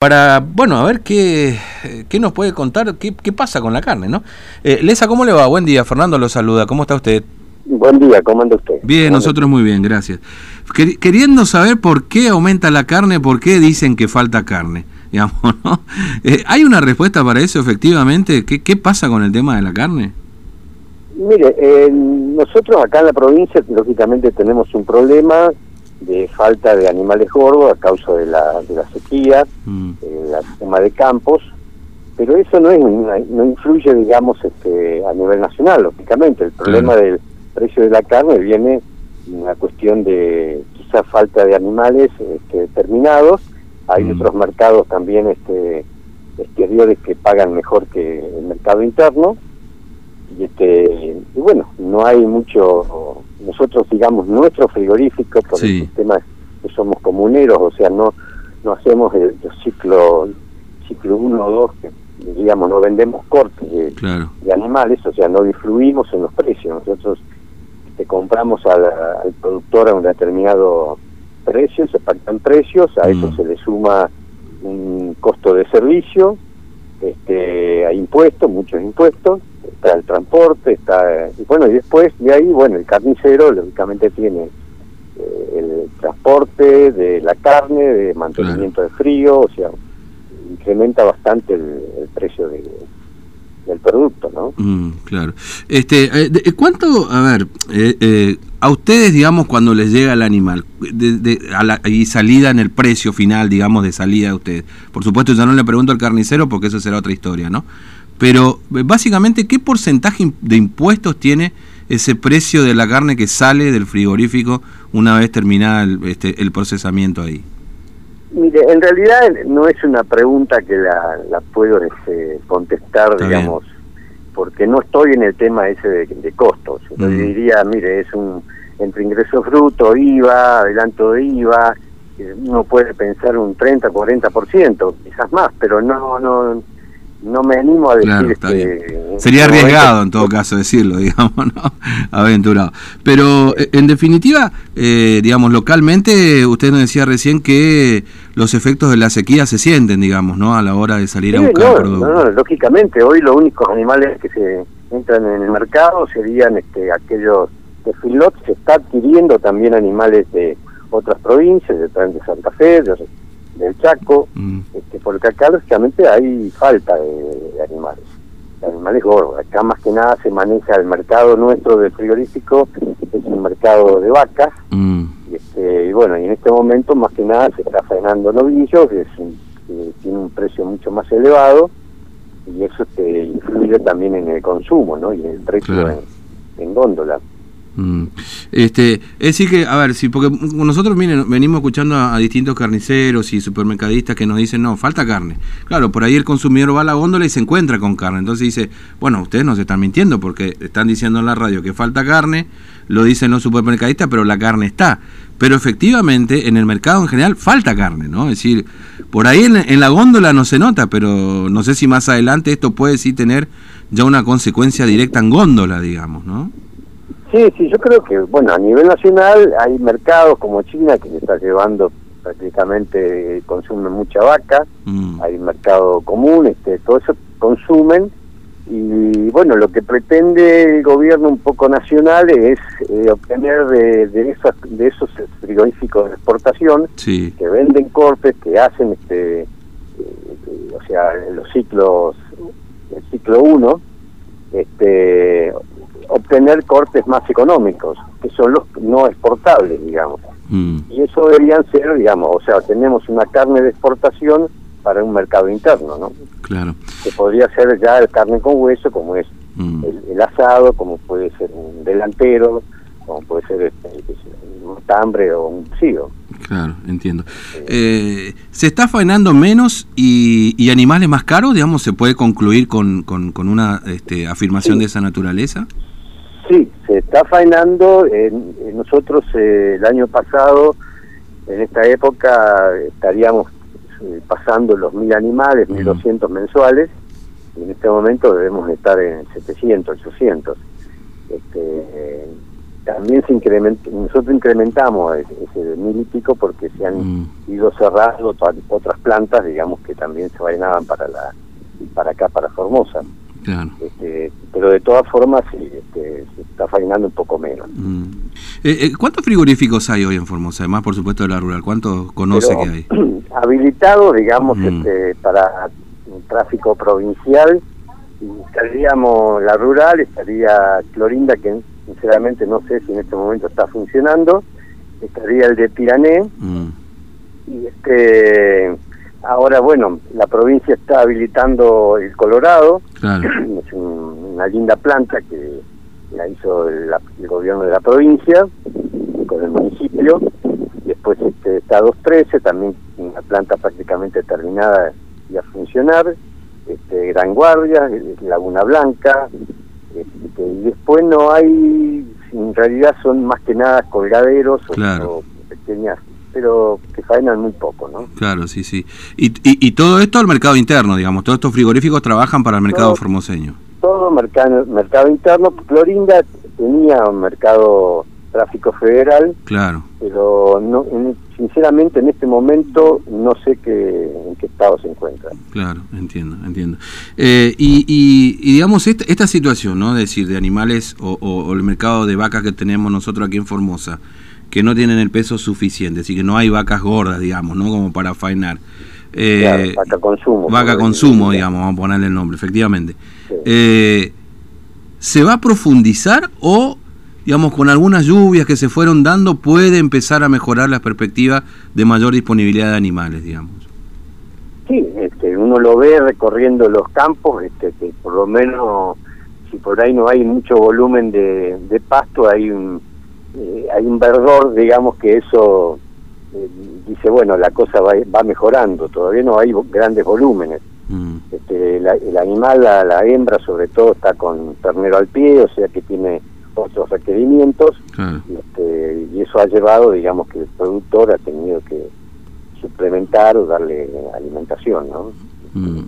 para, bueno, a ver qué, qué nos puede contar, qué, qué, pasa con la carne, ¿no? Eh, Lesa, ¿cómo le va? Buen día, Fernando lo saluda, ¿cómo está usted? Buen día, ¿cómo anda usted? Bien, nosotros muy bien, gracias. Queriendo saber por qué aumenta la carne, por qué dicen que falta carne, digamos, ¿no? Eh, ¿Hay una respuesta para eso, efectivamente? ¿Qué, qué pasa con el tema de la carne? Mire, eh, nosotros acá en la provincia, lógicamente, tenemos un problema de falta de animales gordos a causa de la, de la sequía, mm. el tema de campos, pero eso no, es, no influye, digamos, este, a nivel nacional, lógicamente. El problema del precio de la carne viene una cuestión de quizá falta de animales este, determinados. Hay mm. otros mercados también este, exteriores que pagan mejor que el mercado interno. Y, este, y bueno, no hay mucho nosotros digamos nuestro frigorífico por el sistema que somos comuneros o sea no no hacemos el, ciclo ciclo 1 o 2 que digamos no vendemos cortes de, animales o sea no influimos en los precios. Nosotros te compramos al, al productor a un determinado precio se pactan precios a eso mm. se le suma un costo de servicio este hay impuestos muchos impuestos está el transporte, está y bueno y después de ahí bueno el carnicero lógicamente tiene eh, el transporte de la carne, de mantenimiento de frío, o sea incrementa bastante el, precio del producto, ¿no? Mm, claro. Este, eh, eh, ¿cuánto, a ver, a ustedes, digamos, cuando les llega el animal de, a la, y salida en el precio final, digamos, de salida de ustedes? Por supuesto, ya no le pregunto al carnicero porque eso será otra historia, ¿no? Pero eh, básicamente, ¿qué porcentaje de impuestos tiene ese precio de la carne que sale del frigorífico una vez terminada el, este, el procesamiento ahí? Mire, en realidad no es una pregunta que la, puedo este, contestar, digamos, porque no estoy en el tema ese de, costos. Yo mm. diría, mire, es un entre ingresos bruto, IVA, adelanto de IVA, uno puede pensar un 30, 40%, quizás más, pero no, no, no me animo a decir que sería arriesgado en todo caso decirlo digamos no aventurado. Pero eh, en definitiva eh, digamos localmente usted nos decía recién que los efectos de la sequía se sienten digamos no a la hora de salir a buscar no, no, lógicamente hoy los únicos animales que se entran en el mercado serían este aquellos de filot se está adquiriendo también animales de otras provincias de, de Santa Fe de del Chaco, mm. este, porque acá lógicamente hay falta de, animales, de animales gordos. Acá más que nada se maneja el mercado nuestro del frigorífico, es un mercado de vacas, mm. y, este, y bueno, y en este momento más que nada se está frenando novillos, que, es que tiene un precio mucho más elevado, y eso este, influye también en el consumo, ¿no? Y en el precio en, en góndola. Mm. Este, es decir que, a ver, si porque nosotros miren, venimos escuchando a, distintos carniceros y supermercadistas que nos dicen, no, falta carne. Claro, por ahí el consumidor va a la góndola y se encuentra con carne. Entonces dice, bueno, ustedes nos están mintiendo porque están diciendo en la radio que falta carne, lo dicen los supermercadistas, pero la carne está. Pero efectivamente, en el mercado en general falta carne, ¿no? Es decir, por ahí en, en la góndola no se nota, pero no sé si más adelante esto puede sí tener ya una consecuencia directa en góndola, digamos, ¿no? Sí, sí, yo creo que, bueno, a nivel nacional hay mercados como China que se está llevando prácticamente, consumen mucha vaca, mm. hay mercado común, este, todo eso consumen. Y bueno, lo que pretende el gobierno un poco nacional es eh, obtener de, de, esos, de esos frigoríficos de exportación que venden cortes, que hacen, este, eh, o sea, los ciclos, el ciclo 1, este, obtener cortes más económicos, que son los no exportables, digamos. Mm. Y eso deberían ser, digamos, o sea, tenemos una carne de exportación para un mercado interno, ¿no? Claro. Que podría ser ya el carne con hueso, como es mm. el, asado, como puede ser un delantero, como puede ser este, un tambre o un sigo. Claro, entiendo. Eh, ¿Se está faenando menos y, animales más caros? Digamos, ¿se puede concluir con, con, una este, afirmación de esa naturaleza? Sí, se está faenando. nosotros eh, el año pasado, en esta época, estaríamos eh, pasando los mil animales, mil doscientos mensuales, y en este momento debemos estar en 700, 800. Este, también se incrementó, nosotros incrementamos ese mil y pico porque se han mm. ido cerrando otras plantas, digamos, que también se vainaban para la para acá, para Formosa. Este, pero de todas formas este, se está faenando un poco menos. Mm. Eh, eh, ¿Cuántos frigoríficos hay hoy en Formosa? Además, por supuesto, de la rural. ¿Cuántos conoce que hay? Habilitados, digamos, mm. este, para tráfico provincial, estaríamos la rural, estaría Clorinda, que sinceramente no sé si en este momento está funcionando, estaría el de Pirané, mm. y este ahora bueno, la provincia está habilitando el Colorado, es una linda planta que la hizo el, gobierno de la provincia con el municipio, después este, está 213, también una planta prácticamente terminada y a funcionar, este, Gran Guardia, Laguna Blanca, este, y después no hay, en realidad son más que nada colgaderos o, pequeñas, pero que faenan muy poco, ¿no? Claro, sí, sí. Y, y, todo esto al mercado interno, digamos, todos estos frigoríficos trabajan para el mercado formoseño. Todo mercado, mercado interno, Clorinda tenía un mercado tráfico federal. Claro. Pero no, sinceramente en este momento no sé qué, en qué estado se encuentra. Claro, entiendo, entiendo. Eh, y, y, digamos, esta, esta situación, ¿no? Es decir, de animales o, el mercado de vacas que tenemos nosotros aquí en Formosa, que no tienen el peso suficiente, así que no hay vacas gordas, digamos, ¿no? Como para faenar. Eh, vaca consumo. Vaca consumo, digamos, vamos a ponerle el nombre, efectivamente. Eh, ¿Se va a profundizar o digamos, con algunas lluvias que se fueron dando, puede empezar a mejorar las perspectivas de mayor disponibilidad de animales, digamos. Sí, este, uno lo ve recorriendo los campos, este, que por lo menos, si por ahí no hay mucho volumen de, pasto, hay un, eh, hay un verdor, digamos, que eso eh, dice, bueno, la cosa va, va mejorando, todavía no hay grandes volúmenes. Mm. Este, el animal, la, la hembra sobre todo, está con ternero al pie, o sea que tiene otros requerimientos este, y eso ha llevado, digamos, que el productor ha tenido que suplementar o darle alimentación, ¿no? Mm.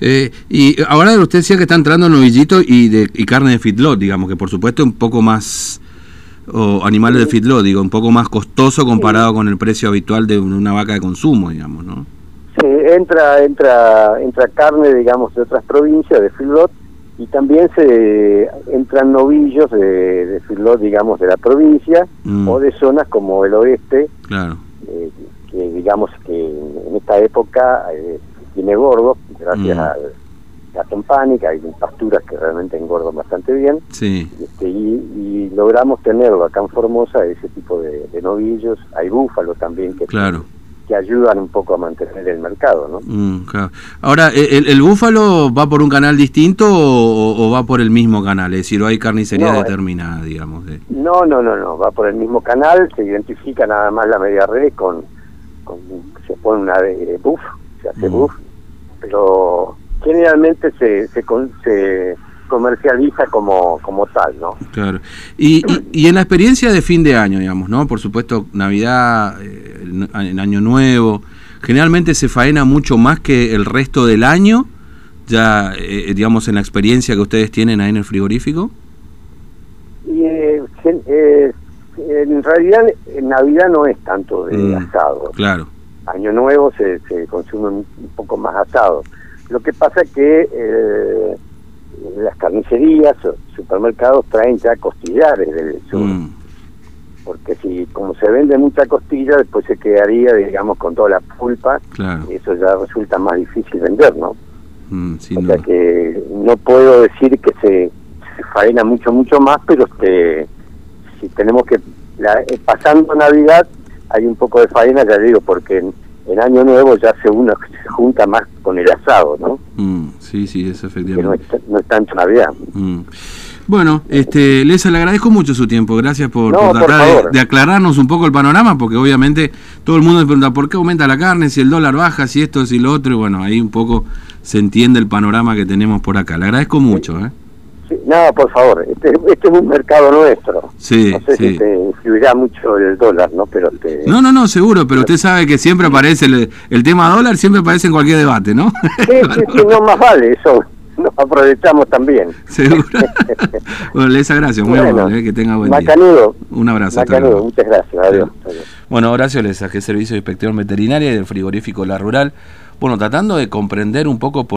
Eh, y ahora usted decía que está entrando novillito y, de, y carne de feedlot, digamos, que por supuesto es un poco más, o animales de feedlot, digo, un poco más costoso comparado con el precio habitual de una vaca de consumo, digamos, ¿no? Sí, entra, entra, entra carne, digamos, de otras provincias, de feedlot, y también se entran novillos de, de digamos, de la provincia mm. o de zonas como el oeste, claro. Eh, que digamos que en esta época eh, tiene gordo, gracias mm. a la tempánica, hay pasturas que realmente engordan bastante bien, sí. Este, y, logramos tenerlo acá en Formosa, ese tipo de, novillos, hay búfalos también que claro que ayudan un poco a mantener el mercado, ¿no? Mm, Ahora, ¿e-, ¿el, búfalo va por un canal distinto o, va por el mismo canal? Es decir, ¿o hay carnicería eh, determinada, digamos? No, no, no, no, va por el mismo canal, se identifica nada más la media red con, se pone una de buff, se hace mm. buff, pero generalmente se, se, se comercializa como, como tal, ¿no? Claro. Y, y, en la experiencia de fin de año, digamos, ¿no? Por supuesto, Navidad, eh, en Año Nuevo, generalmente se faena mucho más que el resto del año, ya, eh, digamos, en la experiencia que ustedes tienen ahí en el frigorífico. Y, eh, en realidad, en Navidad no es tanto de mm, asado. Claro. Año Nuevo se, se consume un poco más asado. Lo que pasa es que las carnicerías, supermercados traen ya costillares del sur. Mm. Porque si, como se vende mucha costilla, después se quedaría, digamos, con toda la pulpa. Y eso ya resulta más difícil vender, ¿no? Mm, o sea que no puedo decir que se, faena mucho, mucho más, pero este, si tenemos que, la, eh, pasando Navidad, hay un poco de faena, ya digo, porque en Año Nuevo ya se uno se junta más con el asado, ¿no? Mm, sí, sí, eso efectivamente. Que no es, tanto Navidad. Mm. Bueno, este, Lesa, le agradezco mucho su tiempo. Gracias por, tratar de, aclararnos un poco el panorama, porque obviamente todo el mundo me pregunta por qué aumenta la carne, si el dólar baja, si esto, si lo otro. Y bueno, ahí un poco se entiende el panorama que tenemos por acá. Le agradezco mucho. ¿eh? nada, por favor, este, este, es un mercado nuestro. Sí, no sé si te influirá mucho el dólar, ¿no? Pero te... No, no, no, seguro, pero usted sabe que siempre aparece el, el tema dólar, siempre aparece en cualquier debate, ¿no? Sí, sí, no más vale eso. Nos aprovechamos también. Seguro. bueno, Lesa, gracias. Muy bueno, eh, que tenga buen macanudo, día. Un abrazo. Macanudo, muchas gracias. Adiós. Adiós. Bueno, Horacio Lesa, que es servicio de inspector veterinaria y del frigorífico La Rural. Bueno, tratando de comprender un poco por